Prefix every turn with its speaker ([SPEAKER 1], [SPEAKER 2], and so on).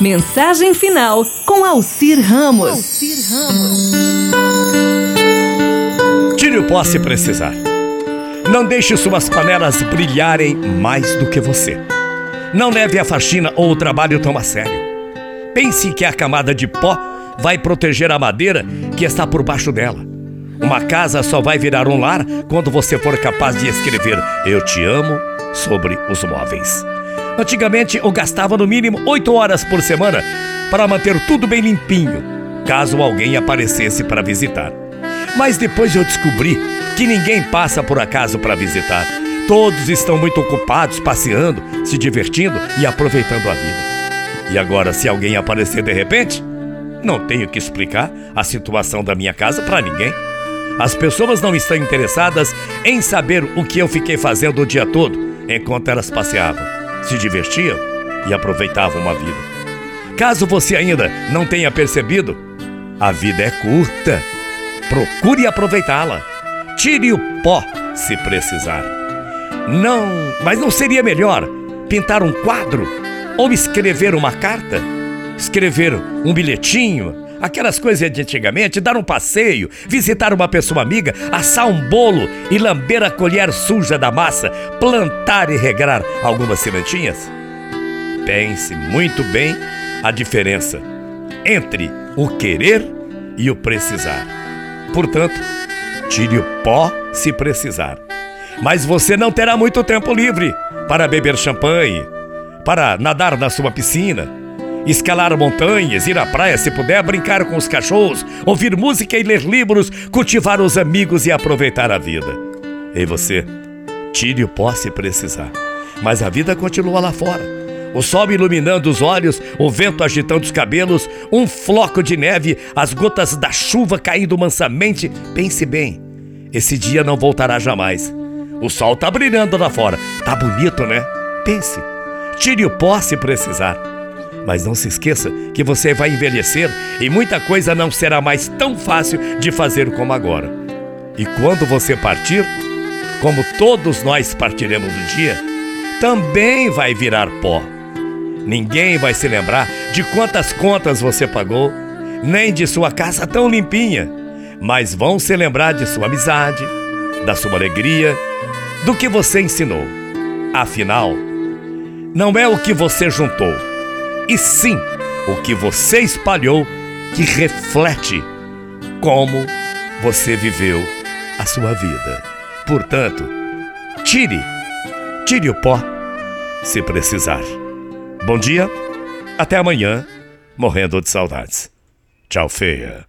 [SPEAKER 1] Mensagem final com Alcir Ramos. Alcir Ramos.
[SPEAKER 2] Tire o pó se precisar. Não deixe suas panelas brilharem mais do que você. Não leve a faxina ou o trabalho tão a sério. Pense que a camada de pó vai proteger a madeira que está por baixo dela. Uma casa só vai virar um lar quando você for capaz de escrever Eu te amo sobre os móveis. Antigamente eu gastava no mínimo 8 horas por semana para manter tudo bem limpinho, caso alguém aparecesse para visitar. Mas depois eu descobri que ninguém passa por acaso para visitar. Todos estão muito ocupados passeando, se divertindo e aproveitando a vida. E agora, se alguém aparecer de repente, não tenho que explicar a situação da minha casa para ninguém. As pessoas não estão interessadas em saber o que eu fiquei fazendo o dia todo enquanto elas passeavam se divertiam e aproveitavam uma vida. Caso você ainda não tenha percebido, a vida é curta. Procure aproveitá-la. Tire o pó se precisar. Não, mas não seria melhor pintar um quadro ou escrever uma carta? Escrever um bilhetinho, aquelas coisas de antigamente, dar um passeio, visitar uma pessoa amiga, assar um bolo e lamber a colher suja da massa, plantar e regrar algumas sementinhas? Pense muito bem a diferença entre o querer e o precisar. Portanto, tire o pó se precisar. Mas você não terá muito tempo livre para beber champanhe, para nadar na sua piscina escalar montanhas, ir à praia se puder, brincar com os cachorros, ouvir música e ler livros, cultivar os amigos e aproveitar a vida. E você, tire o pó se precisar. Mas a vida continua lá fora. O sol iluminando os olhos, o vento agitando os cabelos, um floco de neve, as gotas da chuva caindo mansamente. Pense bem, esse dia não voltará jamais. O sol tá brilhando lá fora. Tá bonito, né? Pense. Tire o pó se precisar. Mas não se esqueça que você vai envelhecer e muita coisa não será mais tão fácil de fazer como agora. E quando você partir, como todos nós partiremos um dia, também vai virar pó. Ninguém vai se lembrar de quantas contas você pagou, nem de sua casa tão limpinha, mas vão se lembrar de sua amizade, da sua alegria, do que você ensinou. Afinal, não é o que você juntou e sim o que você espalhou que reflete como você viveu a sua vida. Portanto, tire, tire o pó se precisar. Bom dia, até amanhã, morrendo de saudades. Tchau, feia.